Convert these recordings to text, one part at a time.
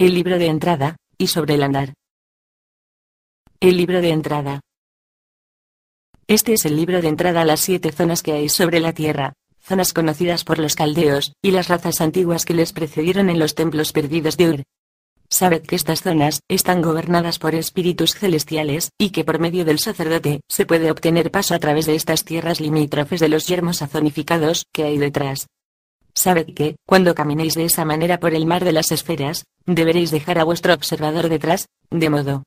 El libro de entrada, y sobre el andar. El libro de entrada. Este es el libro de entrada a las siete zonas que hay sobre la Tierra, zonas conocidas por los caldeos, y las razas antiguas que les precedieron en los templos perdidos de Ur. Sabed que estas zonas están gobernadas por espíritus celestiales, y que por medio del sacerdote se puede obtener paso a través de estas tierras limítrofes de los yermos azonificados que hay detrás. Sabed que, cuando caminéis de esa manera por el mar de las esferas, deberéis dejar a vuestro observador detrás, de modo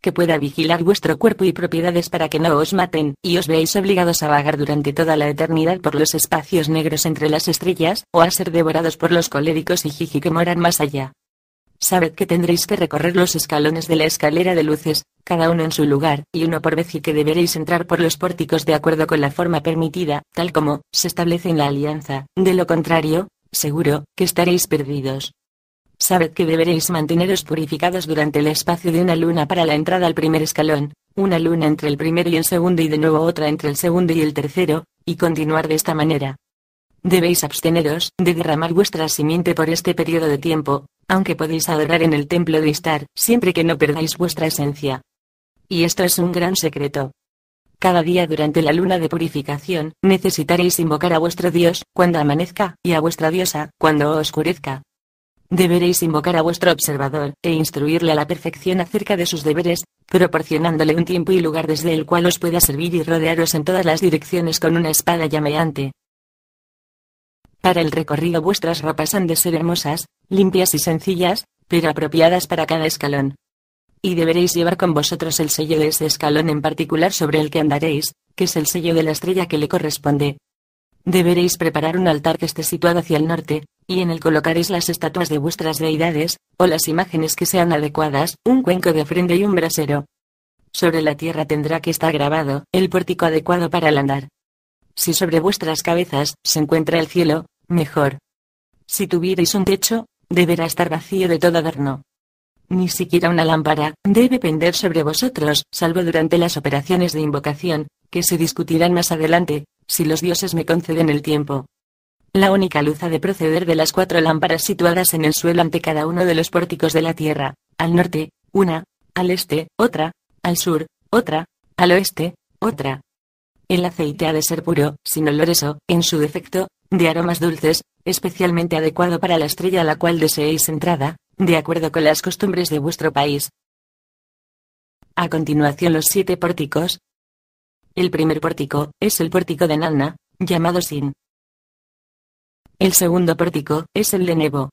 que pueda vigilar vuestro cuerpo y propiedades para que no os maten, y os veáis obligados a vagar durante toda la eternidad por los espacios negros entre las estrellas, o a ser devorados por los coléricos y jiji que moran más allá. Sabed que tendréis que recorrer los escalones de la escalera de luces, cada uno en su lugar, y uno por vez y que deberéis entrar por los pórticos de acuerdo con la forma permitida, tal como se establece en la alianza, de lo contrario, seguro, que estaréis perdidos. Sabed que deberéis manteneros purificados durante el espacio de una luna para la entrada al primer escalón, una luna entre el primero y el segundo y de nuevo otra entre el segundo y el tercero, y continuar de esta manera. Debéis absteneros de derramar vuestra simiente por este periodo de tiempo, aunque podéis adorar en el templo de Istar, siempre que no perdáis vuestra esencia. Y esto es un gran secreto. Cada día durante la luna de purificación, necesitaréis invocar a vuestro Dios, cuando amanezca, y a vuestra diosa, cuando oscurezca. Deberéis invocar a vuestro observador, e instruirle a la perfección acerca de sus deberes, proporcionándole un tiempo y lugar desde el cual os pueda servir y rodearos en todas las direcciones con una espada llameante. Para el recorrido vuestras ropas han de ser hermosas, limpias y sencillas, pero apropiadas para cada escalón. Y deberéis llevar con vosotros el sello de ese escalón en particular sobre el que andaréis, que es el sello de la estrella que le corresponde. Deberéis preparar un altar que esté situado hacia el norte, y en él colocaréis las estatuas de vuestras deidades, o las imágenes que sean adecuadas, un cuenco de ofrenda y un brasero. Sobre la tierra tendrá que estar grabado, el pórtico adecuado para el andar. Si sobre vuestras cabezas se encuentra el cielo, mejor. Si tuvierais un techo, deberá estar vacío de todo adorno. Ni siquiera una lámpara debe pender sobre vosotros, salvo durante las operaciones de invocación, que se discutirán más adelante, si los dioses me conceden el tiempo. La única luz ha de proceder de las cuatro lámparas situadas en el suelo ante cada uno de los pórticos de la tierra, al norte, una, al este, otra, al sur, otra, al oeste, otra. El aceite ha de ser puro, sin oloroso, en su defecto, de aromas dulces, especialmente adecuado para la estrella a la cual deseéis entrada, de acuerdo con las costumbres de vuestro país. A continuación los siete pórticos. El primer pórtico es el pórtico de Nanna, llamado Sin. El segundo pórtico es el de Nebo.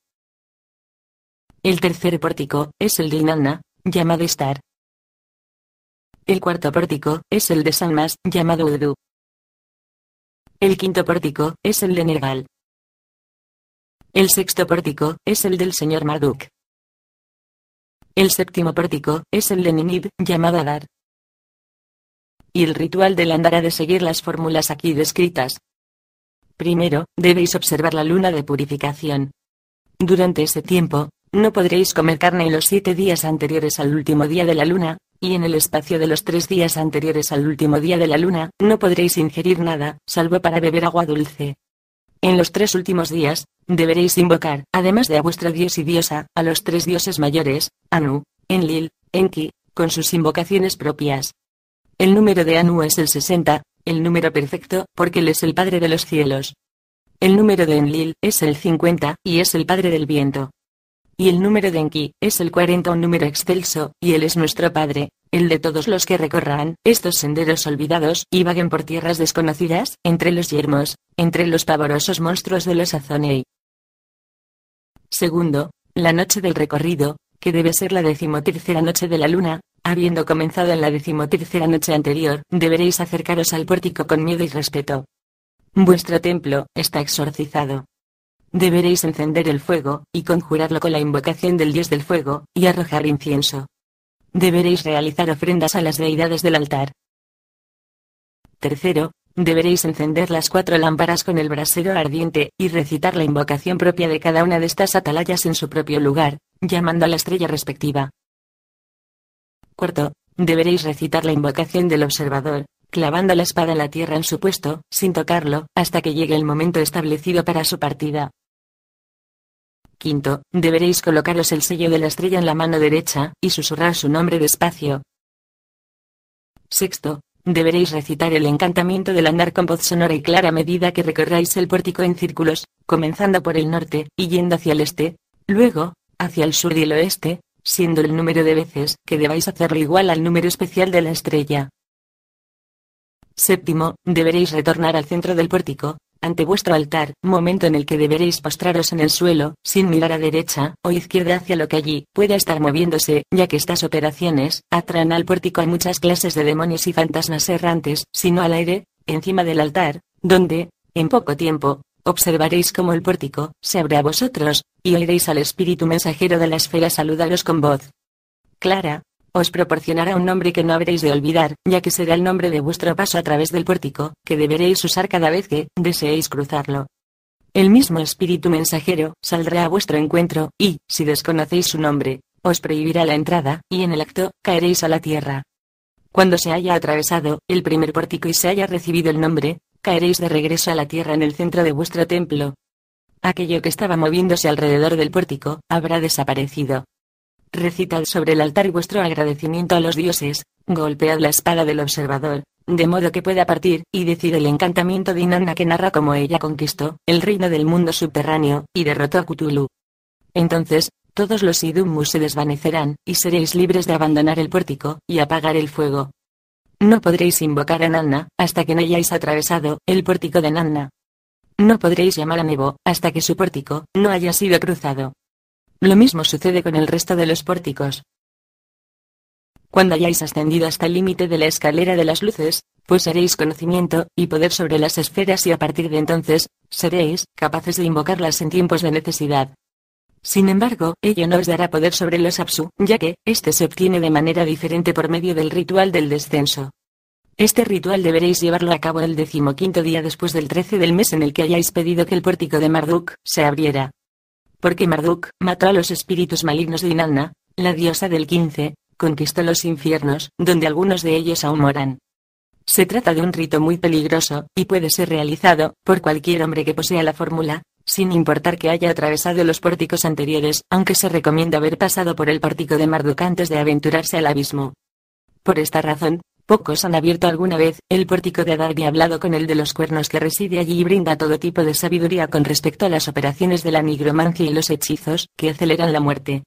El tercer pórtico es el de Inanna, llamado Star. El cuarto pórtico es el de Sanmas, llamado Udu. El quinto pórtico es el de Nergal. El sexto pórtico es el del señor Marduk. El séptimo pórtico es el de Ninib, llamado Adar. Y el ritual del andar ha de seguir las fórmulas aquí descritas. Primero, debéis observar la luna de purificación. Durante ese tiempo, no podréis comer carne en los siete días anteriores al último día de la luna, y en el espacio de los tres días anteriores al último día de la luna, no podréis ingerir nada, salvo para beber agua dulce. En los tres últimos días, deberéis invocar, además de a vuestro dios y diosa, a los tres dioses mayores, Anu, Enlil, Enki, con sus invocaciones propias. El número de Anu es el 60, el número perfecto, porque él es el Padre de los cielos. El número de Enlil es el 50, y es el Padre del viento. Y el número de Enki es el 40, un número excelso, y él es nuestro Padre, el de todos los que recorran estos senderos olvidados y vaguen por tierras desconocidas, entre los yermos, entre los pavorosos monstruos de los Azonei. Segundo, la noche del recorrido, que debe ser la decimotercera noche de la luna, Habiendo comenzado en la decimotercera noche anterior, deberéis acercaros al pórtico con miedo y respeto. Vuestro templo está exorcizado. deberéis encender el fuego, y conjurarlo con la invocación del dios del fuego, y arrojar incienso. Deberéis realizar ofrendas a las deidades del altar. Tercero, deberéis encender las cuatro lámparas con el brasero ardiente, y recitar la invocación propia de cada una de estas atalayas en su propio lugar, llamando a la estrella respectiva. Cuarto, deberéis recitar la invocación del observador, clavando la espada en la tierra en su puesto, sin tocarlo, hasta que llegue el momento establecido para su partida. Quinto, deberéis colocaros el sello de la estrella en la mano derecha, y susurrar su nombre despacio. Sexto, deberéis recitar el encantamiento del andar con voz sonora y clara a medida que recorráis el pórtico en círculos, comenzando por el norte, y yendo hacia el este, luego, hacia el sur y el oeste, siendo el número de veces que debáis hacerlo igual al número especial de la estrella. Séptimo, deberéis retornar al centro del pórtico, ante vuestro altar, momento en el que deberéis postraros en el suelo, sin mirar a derecha o izquierda hacia lo que allí pueda estar moviéndose, ya que estas operaciones atraen al pórtico a muchas clases de demonios y fantasmas errantes, sino al aire, encima del altar, donde, en poco tiempo, observaréis cómo el pórtico se abre a vosotros, y oiréis al espíritu mensajero de la esfera saludaros con voz clara, os proporcionará un nombre que no habréis de olvidar, ya que será el nombre de vuestro paso a través del pórtico, que deberéis usar cada vez que deseéis cruzarlo. El mismo espíritu mensajero saldrá a vuestro encuentro, y, si desconocéis su nombre, os prohibirá la entrada, y en el acto, caeréis a la tierra. Cuando se haya atravesado el primer pórtico y se haya recibido el nombre, caeréis de regreso a la tierra en el centro de vuestro templo. Aquello que estaba moviéndose alrededor del pórtico, habrá desaparecido. Recitad sobre el altar vuestro agradecimiento a los dioses, golpead la espada del observador, de modo que pueda partir, y decir el encantamiento de Inanna que narra cómo ella conquistó el reino del mundo subterráneo, y derrotó a Cthulhu. Entonces, todos los Idumus se desvanecerán, y seréis libres de abandonar el pórtico, y apagar el fuego. No podréis invocar a Nanna, hasta que no hayáis atravesado el pórtico de Nanna. No podréis llamar a Nebo, hasta que su pórtico no haya sido cruzado. Lo mismo sucede con el resto de los pórticos. Cuando hayáis ascendido hasta el límite de la escalera de las luces, pues haréis conocimiento y poder sobre las esferas y a partir de entonces, seréis capaces de invocarlas en tiempos de necesidad. Sin embargo, ello no os dará poder sobre los Apsu, ya que, este se obtiene de manera diferente por medio del ritual del descenso. Este ritual deberéis llevarlo a cabo el decimoquinto día después del 13 del mes en el que hayáis pedido que el pórtico de Marduk se abriera porque Marduk mató a los espíritus malignos de Inanna, la diosa del 15, conquistó los infiernos, donde algunos de ellos aún moran. Se trata de un rito muy peligroso, y puede ser realizado por cualquier hombre que posea la fórmula, sin importar que haya atravesado los pórticos anteriores, aunque se recomienda haber pasado por el pórtico de Marduk antes de aventurarse al abismo. Por esta razón, Pocos han abierto alguna vez el pórtico de Adar y hablado con el de los cuernos que reside allí y brinda todo tipo de sabiduría con respecto a las operaciones de la nigromancia y los hechizos que aceleran la muerte.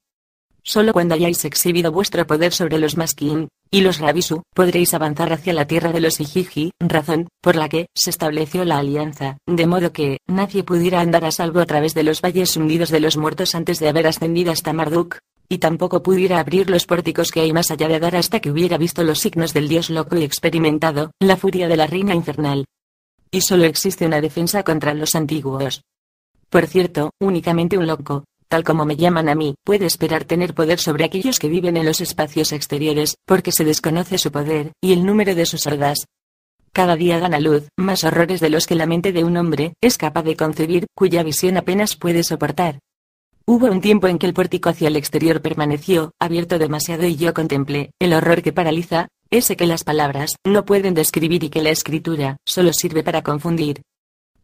Solo cuando hayáis exhibido vuestro poder sobre los Maskin y los Rabisu, podréis avanzar hacia la tierra de los Ijiji, razón por la que se estableció la alianza, de modo que nadie pudiera andar a salvo a través de los valles hundidos de los muertos antes de haber ascendido hasta Marduk, y tampoco pudiera abrir los pórticos que hay más allá de Adar hasta que hubiera visto los signos del dios loco y experimentado la furia de la reina infernal. Y solo existe una defensa contra los antiguos. Por cierto, únicamente un loco, tal como me llaman a mí, puede esperar tener poder sobre aquellos que viven en los espacios exteriores, porque se desconoce su poder, y el número de sus hordas. Cada día dan a luz más horrores de los que la mente de un hombre es capaz de concebir, cuya visión apenas puede soportar. Hubo un tiempo en que el pórtico hacia el exterior permaneció abierto demasiado y yo contemplé el horror que paraliza, ese que las palabras no pueden describir y que la escritura solo sirve para confundir.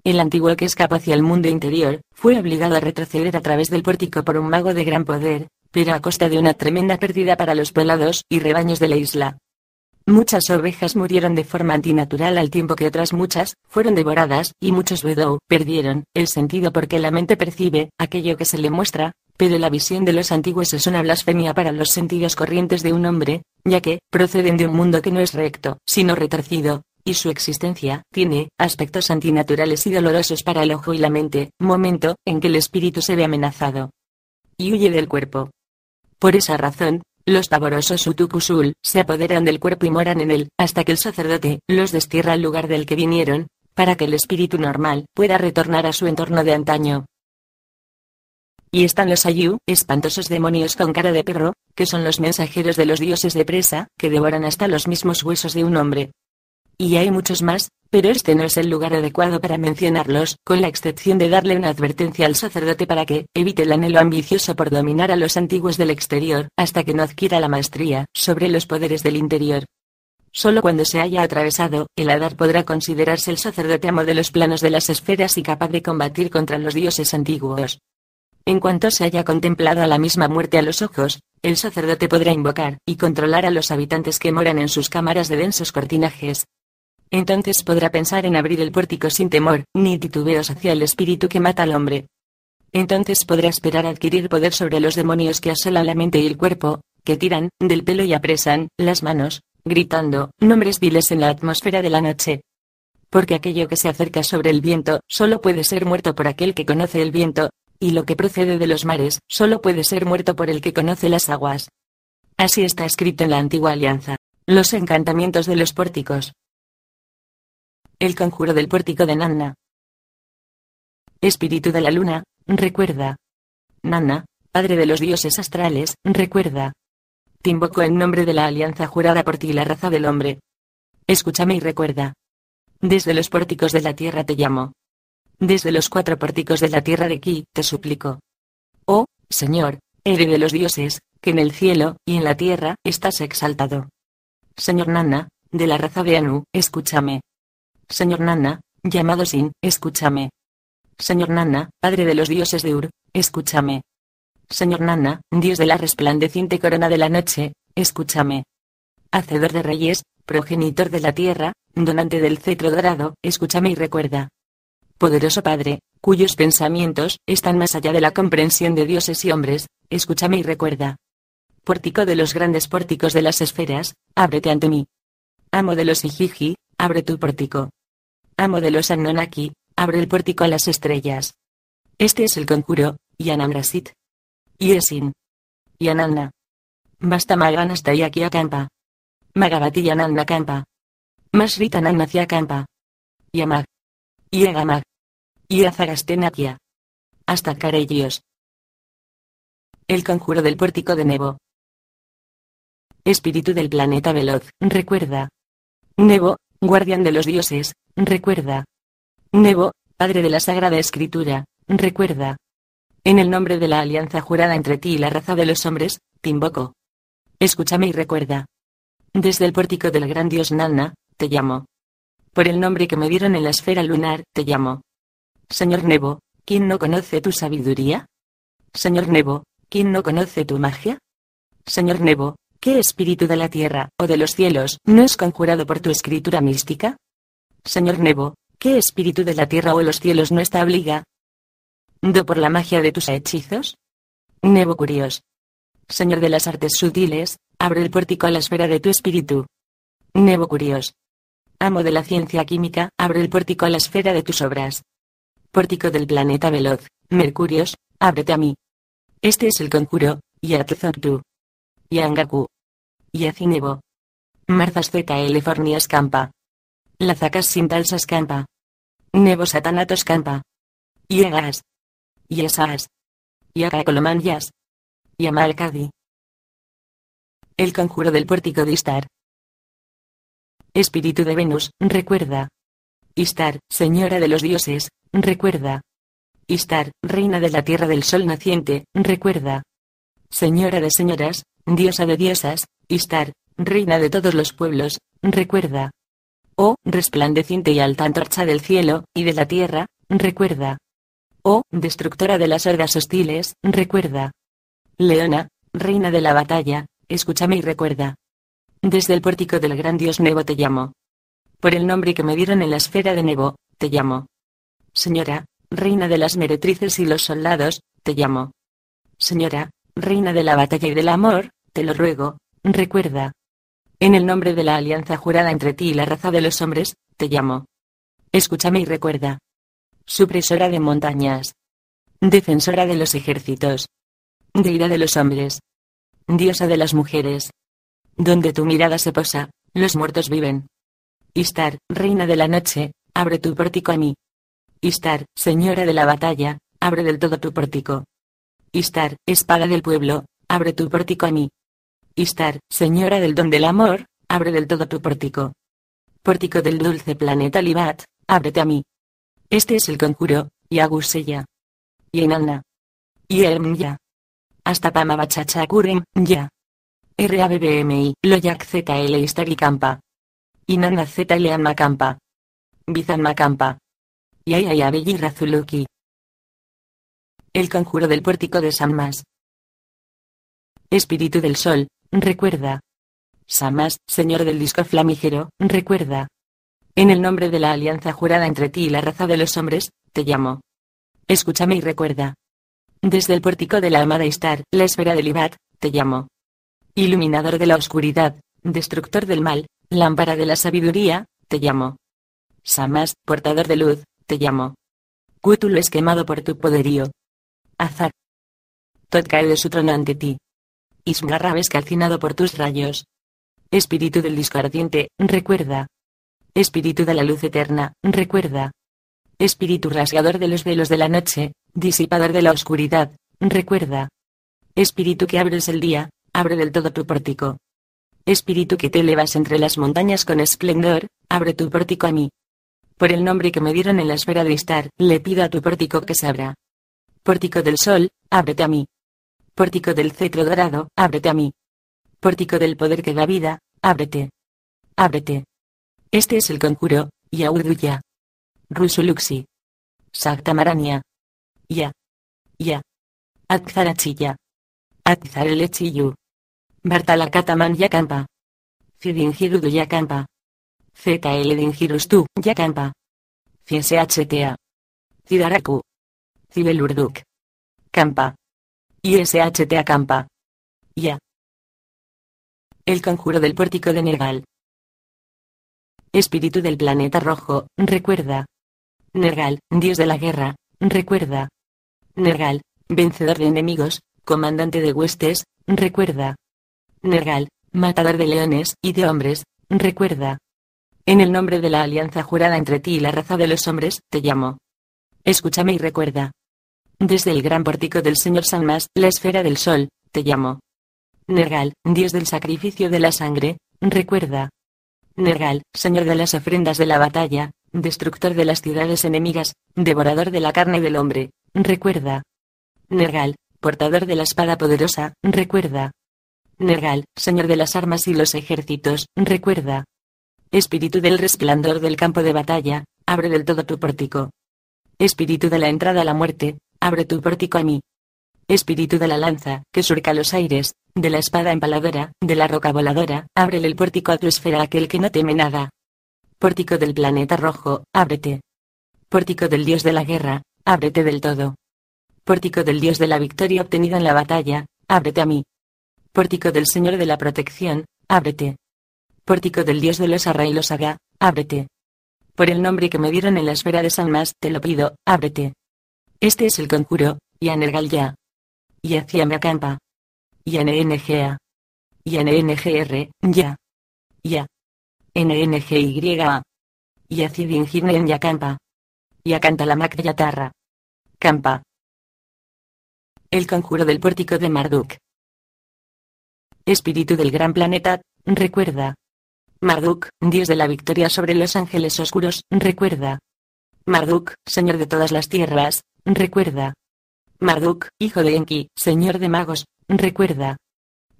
El antiguo que escapa hacia el mundo interior, fue obligado a retroceder a través del pórtico por un mago de gran poder, pero a costa de una tremenda pérdida para los poblados y rebaños de la isla. Muchas ovejas murieron de forma antinatural al tiempo que otras muchas fueron devoradas, y muchos Wedou perdieron el sentido porque la mente percibe aquello que se le muestra, pero la visión de los antiguos es una blasfemia para los sentidos corrientes de un hombre, ya que proceden de un mundo que no es recto, sino retorcido, y su existencia tiene aspectos antinaturales y dolorosos para el ojo y la mente, momento en que el espíritu se ve amenazado y huye del cuerpo. Por esa razón, los pavorosos Utukusul se apoderan del cuerpo y moran en él, hasta que el sacerdote los destierra al lugar del que vinieron, para que el espíritu normal pueda retornar a su entorno de antaño. Y están los Ayu, espantosos demonios con cara de perro, que son los mensajeros de los dioses de presa, que devoran hasta los mismos huesos de un hombre. Y hay muchos más, pero este no es el lugar adecuado para mencionarlos, con la excepción de darle una advertencia al sacerdote para que evite el anhelo ambicioso por dominar a los antiguos del exterior, hasta que no adquiera la maestría sobre los poderes del interior. Solo cuando se haya atravesado, el Hadar podrá considerarse el sacerdote amo de los planos de las esferas y capaz de combatir contra los dioses antiguos. En cuanto se haya contemplado a la misma muerte a los ojos, el sacerdote podrá invocar y controlar a los habitantes que moran en sus cámaras de densos cortinajes. Entonces podrá pensar en abrir el pórtico sin temor, ni titubeos hacia el espíritu que mata al hombre. Entonces podrá esperar adquirir poder sobre los demonios que asolan la mente y el cuerpo, que tiran del pelo y apresan las manos, gritando nombres viles en la atmósfera de la noche. Porque aquello que se acerca sobre el viento, solo puede ser muerto por aquel que conoce el viento, y lo que procede de los mares, solo puede ser muerto por el que conoce las aguas. Así está escrito en la antigua alianza. Los encantamientos de los pórticos. El conjuro del pórtico de Nanna. Espíritu de la luna, recuerda. Nanna, padre de los dioses astrales, recuerda. Te invoco en nombre de la alianza jurada por ti y la raza del hombre. Escúchame y recuerda. Desde los pórticos de la tierra te llamo. Desde los cuatro pórticos de la tierra de aquí te suplico. Oh, Señor, héroe de los dioses, que en el cielo y en la tierra estás exaltado. Señor Nana, de la raza de Anu, escúchame. Señor Nana, llamado Sin, escúchame. Señor Nana, padre de los dioses de Ur, escúchame. Señor Nana, Dios de la resplandeciente corona de la noche, escúchame. Hacedor de reyes, progenitor de la tierra, donante del cetro dorado, escúchame y recuerda. Poderoso Padre, cuyos pensamientos están más allá de la comprensión de dioses y hombres, escúchame y recuerda. Pórtico de los grandes pórticos de las esferas, ábrete ante mí. Amo de los Ijiji, abre tu pórtico. Amo de los Annonaki, abre el pórtico a las estrellas. Este es el conjuro, Yanamrasit. Yesin. Yanalna. Basta Magan hasta aquí acampa. Magavati Yanalna campa. Masrita Nannacia campa. Yamag. Yegamag. Yazagastenakia. Hasta Carellios. El conjuro del pórtico de Nebo. Espíritu del planeta veloz, recuerda. Nebo, guardián de los dioses, recuerda. Nebo, padre de la Sagrada Escritura, recuerda. En el nombre de la alianza jurada entre ti y la raza de los hombres, te invoco. Escúchame y recuerda. Desde el pórtico del gran dios Nanna, te llamo. Por el nombre que me dieron en la esfera lunar, te llamo. Señor Nebo, ¿quién no conoce tu sabiduría? Señor Nebo, ¿quién no conoce tu magia? Señor Nebo, ¿qué espíritu de la tierra o de los cielos no es conjurado por tu escritura mística? Señor Nebo, ¿qué espíritu de la tierra o los cielos no está obliga ¿Do por la magia de tus hechizos? Nebo Curios. Señor de las artes sutiles, abre el pórtico a la esfera de tu espíritu. Nebo Curios. Amo de la ciencia química, abre el pórtico a la esfera de tus obras. Pórtico del planeta veloz, Mercurios, ábrete a mí. Este es el conjuro, Yatzontu. Yangaku. Yacinebo. Marzas L Fornias campa. Lazacas sin talsas campa. Nebo satanatos campa. Yegas. Yesas. Yas. Yamalkadi. El conjuro del pórtico de Istar. Espíritu de Venus, recuerda. Istar, señora de los dioses, recuerda. Istar, reina de la tierra del sol naciente, recuerda. Señora de señoras, diosa de diosas, Istar, reina de todos los pueblos, recuerda. Oh, resplandeciente y alta antorcha del cielo, y de la tierra, recuerda. Oh, destructora de las hordas hostiles, recuerda. Leona, reina de la batalla, escúchame y recuerda. Desde el pórtico del gran dios Nebo te llamo. Por el nombre que me dieron en la esfera de Nebo, te llamo. Señora, reina de las meretrices y los soldados, te llamo. Señora, reina de la batalla y del amor, te lo ruego, recuerda. En el nombre de la alianza jurada entre ti y la raza de los hombres, te llamo. Escúchame y recuerda supresora de montañas, defensora de los ejércitos, deidad de los hombres, diosa de las mujeres. Donde tu mirada se posa, los muertos viven. Istar, reina de la noche, abre tu pórtico a mí. Istar, señora de la batalla, abre del todo tu pórtico. Istar, espada del pueblo, abre tu pórtico a mí. Istar, señora del don del amor, abre del todo tu pórtico. Pórtico del dulce planeta Libat, ábrete a mí. Este es el conjuro, y Agusella. Y Enalna. Y ya. Hasta Pama Bachacha Kurem, ya. RABBMI, Loyak ZL Istar y Campa. Inanna ZL Anma Campa. Bizanma Campa. Y Ayayabelli Razuluki. El conjuro del pórtico de Sammas. Espíritu del Sol, recuerda. Samas, señor del disco flamígero, recuerda. En el nombre de la alianza jurada entre ti y la raza de los hombres, te llamo. Escúchame y recuerda. Desde el pórtico de la amada Istar, la esfera del Ibat, te llamo. Iluminador de la oscuridad, destructor del mal, lámpara de la sabiduría, te llamo. Samas, portador de luz, te llamo. Cútulo es quemado por tu poderío. Azar. Tot cae de su trono ante ti. Ismgarrab es calcinado por tus rayos. Espíritu del disco ardiente, recuerda. Espíritu de la luz eterna, recuerda. Espíritu rasgador de los velos de la noche, disipador de la oscuridad, recuerda. Espíritu que abres el día, abre del todo tu pórtico. Espíritu que te elevas entre las montañas con esplendor, abre tu pórtico a mí. Por el nombre que me dieron en la esfera de estar, le pido a tu pórtico que se abra. Pórtico del sol, ábrete a mí. Pórtico del cetro dorado, ábrete a mí. Pórtico del poder que da vida, ábrete. Ábrete. Este es el conjuro, Yauduya. Rusuluxi. Saktamarania. Ya. Ya. Adzarachilla. Adzarelechiyu. Bartalakataman Yakampa. Fidingirudu Yakampa. ZL Yakampa. CSHTA. Cidaraku. Cibelurduk. Campa. ISHTA Campa. Ya. El conjuro del pórtico de Nergal. Espíritu del planeta rojo, recuerda. Nergal, dios de la guerra, recuerda. Nergal, vencedor de enemigos, comandante de huestes, recuerda. Nergal, matador de leones y de hombres, recuerda. En el nombre de la alianza jurada entre ti y la raza de los hombres, te llamo. Escúchame y recuerda. Desde el gran pórtico del Señor Sanmas, la esfera del sol, te llamo. Nergal, dios del sacrificio de la sangre, recuerda. Nergal, señor de las ofrendas de la batalla, destructor de las ciudades enemigas, devorador de la carne del hombre, recuerda. Nergal, portador de la espada poderosa, recuerda. Nergal, señor de las armas y los ejércitos, recuerda. Espíritu del resplandor del campo de batalla, abre del todo tu pórtico. Espíritu de la entrada a la muerte, abre tu pórtico a mí. Espíritu de la lanza, que surca los aires, de la espada empaladora, de la roca voladora, ábrele el pórtico a tu esfera aquel que no teme nada. Pórtico del planeta rojo, ábrete. Pórtico del dios de la guerra, ábrete del todo. Pórtico del dios de la victoria obtenida en la batalla, ábrete a mí. Pórtico del señor de la protección, ábrete. Pórtico del dios de los arra y los haga, ábrete. Por el nombre que me dieron en la esfera de Salmas, te lo pido, ábrete. Este es el conjuro, y Anergal ya y hacia Macampa. Y NNGA. Y NNGR, ya. Ya. NNGY. Y Acidingirne en Yacampa. Y Acantalamak Yatarra. Campa. El conjuro del pórtico de Marduk. Espíritu del gran planeta, recuerda. Marduk, dios de la victoria sobre los ángeles oscuros, recuerda. Marduk, señor de todas las tierras, recuerda. Marduk, hijo de Enki, señor de magos, recuerda.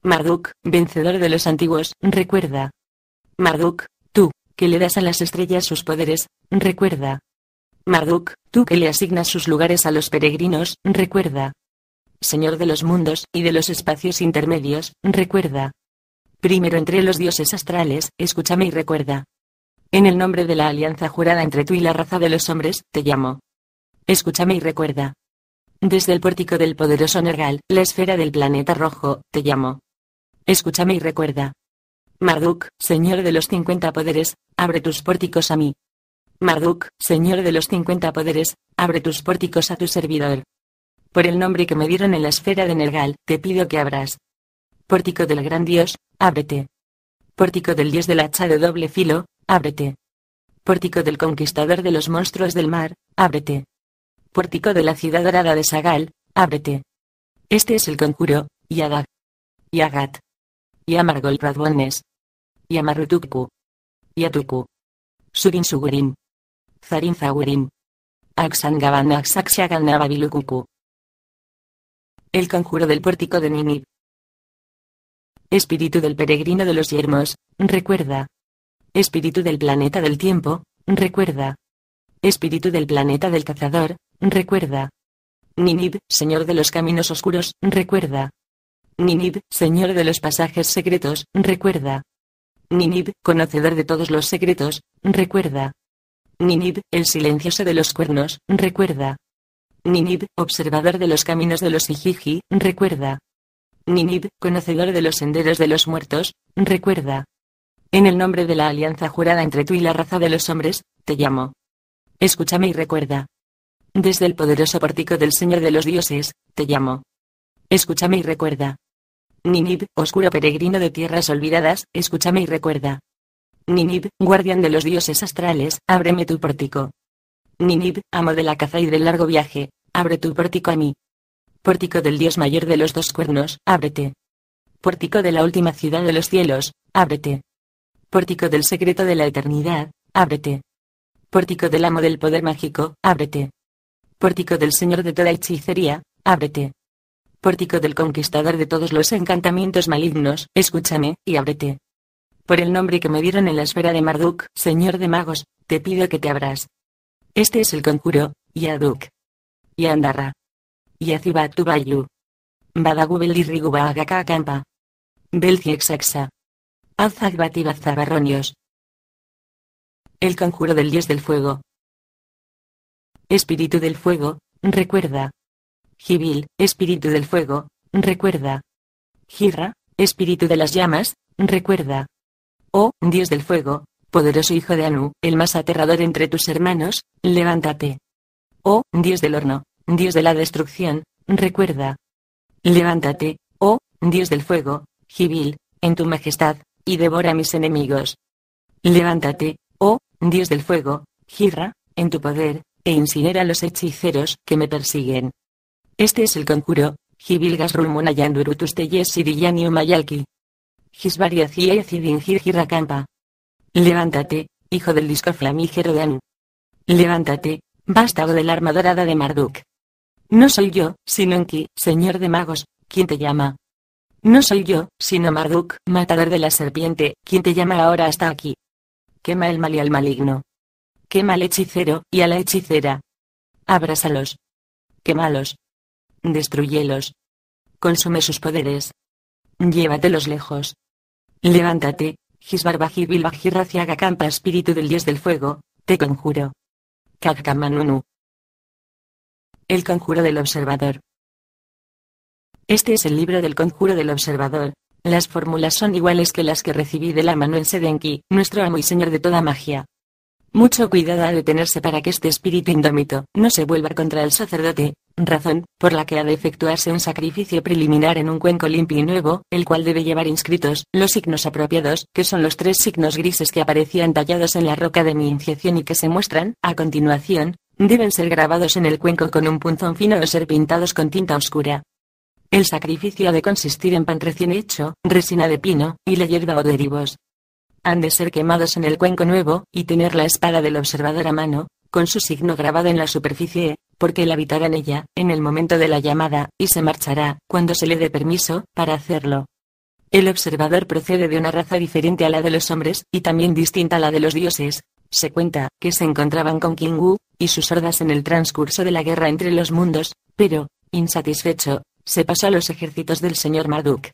Marduk, vencedor de los antiguos, recuerda. Marduk, tú, que le das a las estrellas sus poderes, recuerda. Marduk, tú que le asignas sus lugares a los peregrinos, recuerda. Señor de los mundos y de los espacios intermedios, recuerda. Primero entre los dioses astrales, escúchame y recuerda. En el nombre de la alianza jurada entre tú y la raza de los hombres, te llamo. Escúchame y recuerda. Desde el pórtico del poderoso Nergal, la esfera del planeta rojo, te llamo. Escúchame y recuerda. Marduk, señor de los cincuenta poderes, abre tus pórticos a mí. Marduk, señor de los cincuenta poderes, abre tus pórticos a tu servidor. Por el nombre que me dieron en la esfera de Nergal, te pido que abras. Pórtico del gran Dios, ábrete. Pórtico del Dios del hacha de doble filo, ábrete. Pórtico del conquistador de los monstruos del mar, ábrete. Pórtico de la ciudad dorada de Sagal, ábrete. Este es el conjuro, Yadag. Yagat. Yamargol Pradwones. Yamarutukpu. Yatuku. Surin Sugurin. Zarin Zagurin. Axangaban Axaxiagan Nababilukuku. El conjuro del pórtico de Ninib. Espíritu del peregrino de los yermos, recuerda. Espíritu del planeta del tiempo, recuerda. Espíritu del planeta del cazador, recuerda. Ninib, señor de los caminos oscuros, recuerda. Ninib, señor de los pasajes secretos, recuerda. Ninib, conocedor de todos los secretos, recuerda. Ninib, el silencioso de los cuernos, recuerda. Ninib, observador de los caminos de los Ijiji, recuerda. Ninib, conocedor de los senderos de los muertos, recuerda. En el nombre de la alianza jurada entre tú y la raza de los hombres, te llamo. Escúchame y recuerda. Desde el poderoso pórtico del Señor de los dioses, te llamo. Escúchame y recuerda. Ninib, oscuro peregrino de tierras olvidadas, escúchame y recuerda. Ninib, guardián de los dioses astrales, ábreme tu pórtico. Ninib, amo de la caza y del largo viaje, abre tu pórtico a mí. Pórtico del Dios mayor de los dos cuernos, ábrete. Pórtico de la última ciudad de los cielos, ábrete. Pórtico del secreto de la eternidad, ábrete. Pórtico del amo del poder mágico, ábrete. Pórtico del Señor de toda hechicería, ábrete. Pórtico del conquistador de todos los encantamientos malignos, escúchame, y ábrete. Por el nombre que me dieron en la esfera de Marduk, Señor de magos, te pido que te abras. Este es el conjuro, Yaduk. Yandarra. Yazibatubayu. Badagubelirriguba agakakamba. Belciexaxa. Azagbatibazzabarronios. El conjuro del dios del fuego. Espíritu del fuego, recuerda. Gibil, espíritu del fuego, recuerda. Girra, espíritu de las llamas, recuerda. Oh, Dios del fuego, poderoso hijo de Anu, el más aterrador entre tus hermanos, levántate. Oh, Dios del horno, Dios de la destrucción, recuerda. Levántate, oh, Dios del fuego, Gibil, en tu majestad, y devora a mis enemigos. Levántate, oh, Dios del fuego, Girra, en tu poder, e incinera a los hechiceros que me persiguen. Este es el conjuro, Gibilgas Rulmunayandurutus Teyes Siriyani Umayalki. Gisbariacia Cidingir. Levántate, hijo del disco flamígero de Anu. Levántate, vástago de la arma dorada de Marduk. No soy yo, sino Enki, señor de magos, quien te llama. No soy yo, sino Marduk, matador de la serpiente, quien te llama ahora hasta aquí. Quema el mal y al maligno. Quema al hechicero, y a la hechicera. Abrásalos. Quémalos. Destruyelos. Consume sus poderes. Llévatelos lejos. Levántate, Gisbarbaji Bilbajirraciaga Campa Espíritu del Dios del Fuego, te conjuro. Kakamanunu. El conjuro del observador. Este es el libro del conjuro del observador. Las fórmulas son iguales que las que recibí de la mano en Sedenki, nuestro amo y señor de toda magia. Mucho cuidado ha de tenerse para que este espíritu indómito no se vuelva contra el sacerdote, razón por la que ha de efectuarse un sacrificio preliminar en un cuenco limpio y nuevo, el cual debe llevar inscritos los signos apropiados, que son los tres signos grises que aparecían tallados en la roca de mi iniciación y que se muestran, a continuación, Deben ser grabados en el cuenco con un punzón fino o ser pintados con tinta oscura. El sacrificio ha de consistir en pan recién hecho, resina de pino, y la hierba o derivos. Han de ser quemados en el cuenco nuevo, y tener la espada del observador a mano, con su signo grabado en la superficie, porque él habitará en ella, en el momento de la llamada, y se marchará, cuando se le dé permiso, para hacerlo. El observador procede de una raza diferente a la de los hombres, y también distinta a la de los dioses, se cuenta que se encontraban con Kingu y sus hordas en el transcurso de la guerra entre los mundos, pero, insatisfecho, se pasó a los ejércitos del señor Marduk.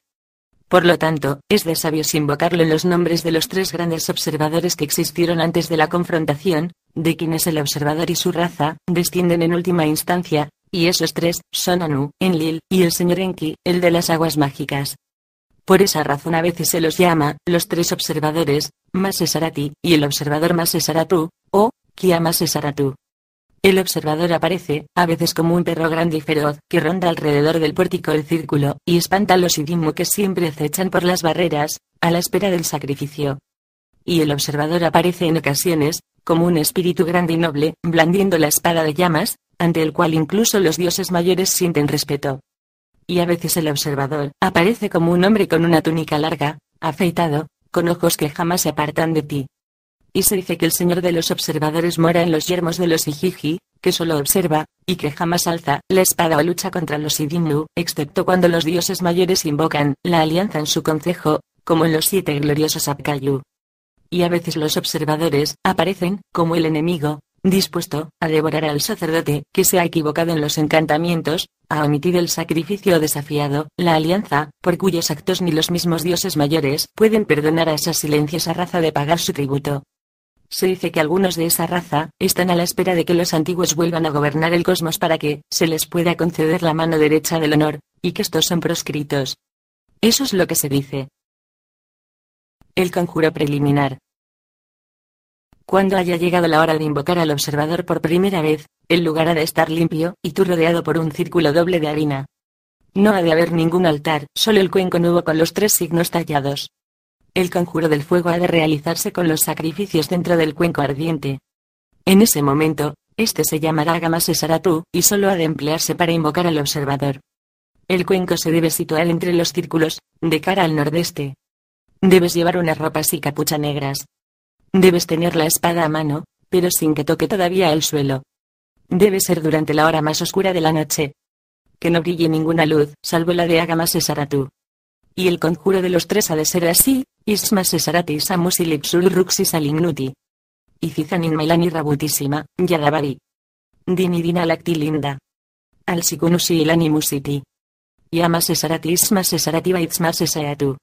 Por lo tanto, es de sabios invocarlo en los nombres de los tres grandes observadores que existieron antes de la confrontación, de quienes el observador y su raza descienden en última instancia, y esos tres son Anu, Enlil, y el señor Enki, el de las aguas mágicas. Por esa razón a veces se los llama, los tres observadores, Masesarati, y el observador Masesaratu, o, Kia Masesaratu. El observador aparece, a veces como un perro grande y feroz, que ronda alrededor del pórtico del círculo, y espanta a los Idimu que siempre acechan por las barreras, a la espera del sacrificio. Y el observador aparece en ocasiones, como un espíritu grande y noble, blandiendo la espada de llamas, ante el cual incluso los dioses mayores sienten respeto. Y a veces el observador aparece como un hombre con una túnica larga, afeitado, con ojos que jamás se apartan de ti. Y se dice que el señor de los observadores mora en los yermos de los Ijiji, que solo observa, y que jamás alza la espada o lucha contra los Idinu, excepto cuando los dioses mayores invocan la alianza en su concejo, como en los siete gloriosos Apkayu. Y a veces los observadores aparecen como el enemigo, dispuesto a devorar al sacerdote que se ha equivocado en los encantamientos, a omitir el sacrificio desafiado, la alianza, por cuyos actos ni los mismos dioses mayores pueden perdonar a esa silenciosa raza de pagar su tributo. Se dice que algunos de esa raza están a la espera de que los antiguos vuelvan a gobernar el cosmos para que se les pueda conceder la mano derecha del honor, y que estos son proscritos. Eso es lo que se dice. El conjuro preliminar. Cuando haya llegado la hora de invocar al observador por primera vez, el lugar ha de estar limpio, y tú rodeado por un círculo doble de harina. No ha de haber ningún altar, solo el cuenco nuevo con los tres signos tallados. El conjuro del fuego ha de realizarse con los sacrificios dentro del cuenco ardiente. En ese momento, este se llamará Gamasesaratu, y solo ha de emplearse para invocar al observador. El cuenco se debe situar entre los círculos, de cara al nordeste. Debes llevar unas ropas y capucha negras. Debes tener la espada a mano, pero sin que toque todavía el suelo. Debe ser durante la hora más oscura de la noche. Que no brille ninguna luz, salvo la de Agamasesaratu. Y el conjuro de los tres ha de ser así, Isma Sesarati Samus y Ruxis Alignuti. Y Cizanin Mailani Rabutísima, Yadabari. Dinidina Lactilinda. Alsikunusi Ilani Musiti. Yama Sesarati Isma Sesarati Baitsma Sesayatu.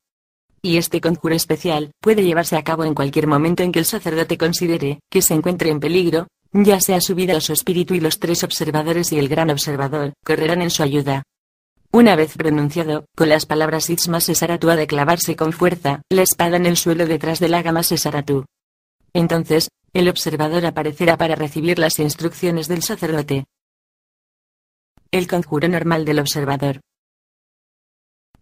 Y este conjuro especial puede llevarse a cabo en cualquier momento en que el sacerdote considere que se encuentre en peligro, ya sea su vida o su espíritu y los tres observadores y el gran observador correrán en su ayuda. Una vez pronunciado, con las palabras Itzma Sesaratu ha de clavarse con fuerza la espada en el suelo detrás de la gama Sesaratu. Entonces, el observador aparecerá para recibir las instrucciones del sacerdote. El conjuro normal del observador.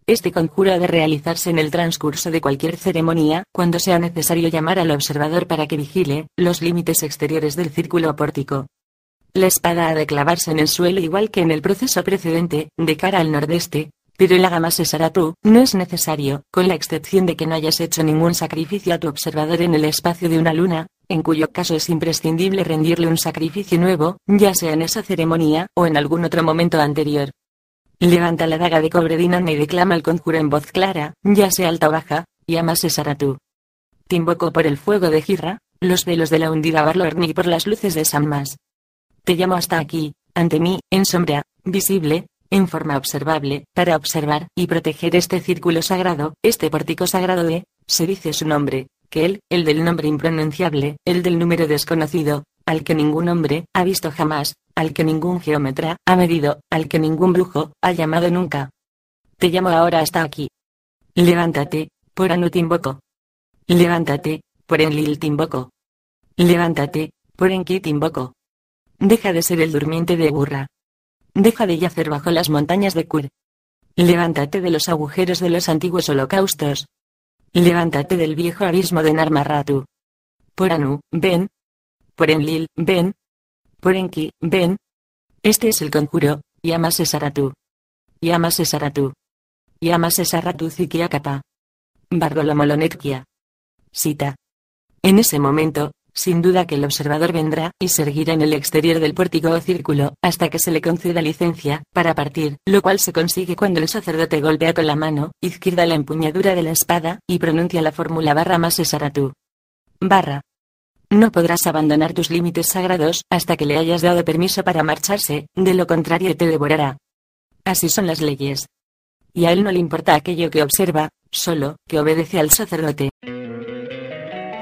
Este conjuro ha de realizarse en el transcurso de cualquier ceremonia, cuando sea necesario llamar al observador para que vigile los límites exteriores del círculo pórtico. La espada ha de clavarse en el suelo igual que en el proceso precedente, de cara al nordeste, pero en la gama Sesaratu, no es necesario, con la excepción de que no hayas hecho ningún sacrificio a tu observador en el espacio de una luna, en cuyo caso es imprescindible rendirle un sacrificio nuevo, ya sea en esa ceremonia o en algún otro momento anterior. Levanta la daga de cobre dinana y declama el conjuro en voz clara, ya sea alta o baja, y ama Sesaratu. Te invoco por el fuego de Girra, los velos de la hundida Barlorni y por las luces de Sammas. Te llamo hasta aquí, ante mí, en sombra, visible, en forma observable, para observar y proteger este círculo sagrado, este pórtico sagrado de, se dice su nombre, que él, el del nombre impronunciable, el del número desconocido, al que ningún hombre ha visto jamás, al que ningún geómetra ha medido, al que ningún brujo ha llamado nunca. Te llamo ahora hasta aquí. Levántate, por Anu invoco. Levántate, por Enlil invoco. Levántate, por Enki invoco. Deja de ser el durmiente de burra. Deja de yacer bajo las montañas de Kur. Levántate de los agujeros de los antiguos holocaustos. Levántate del viejo abismo de Narmarratu. Por Anu, ven. Por Enlil, ven. Por Enki, ven. Este es el conjuro, Yamas Esaratu. Yamas Esaratu. Yamas Esaratu Zikiakapa. Bargolomolonetkia. Sita. En ese momento, sin duda que el observador vendrá y seguirá en el exterior del pórtico o círculo, hasta que se le conceda licencia, para partir, lo cual se consigue cuando el sacerdote golpea con la mano izquierda la empuñadura de la espada, y pronuncia la fórmula barra más esaratu. Barra. No podrás abandonar tus límites sagrados hasta que le hayas dado permiso para marcharse, de lo contrario te devorará. Así son las leyes. Y a él no le importa aquello que observa, solo que obedece al sacerdote.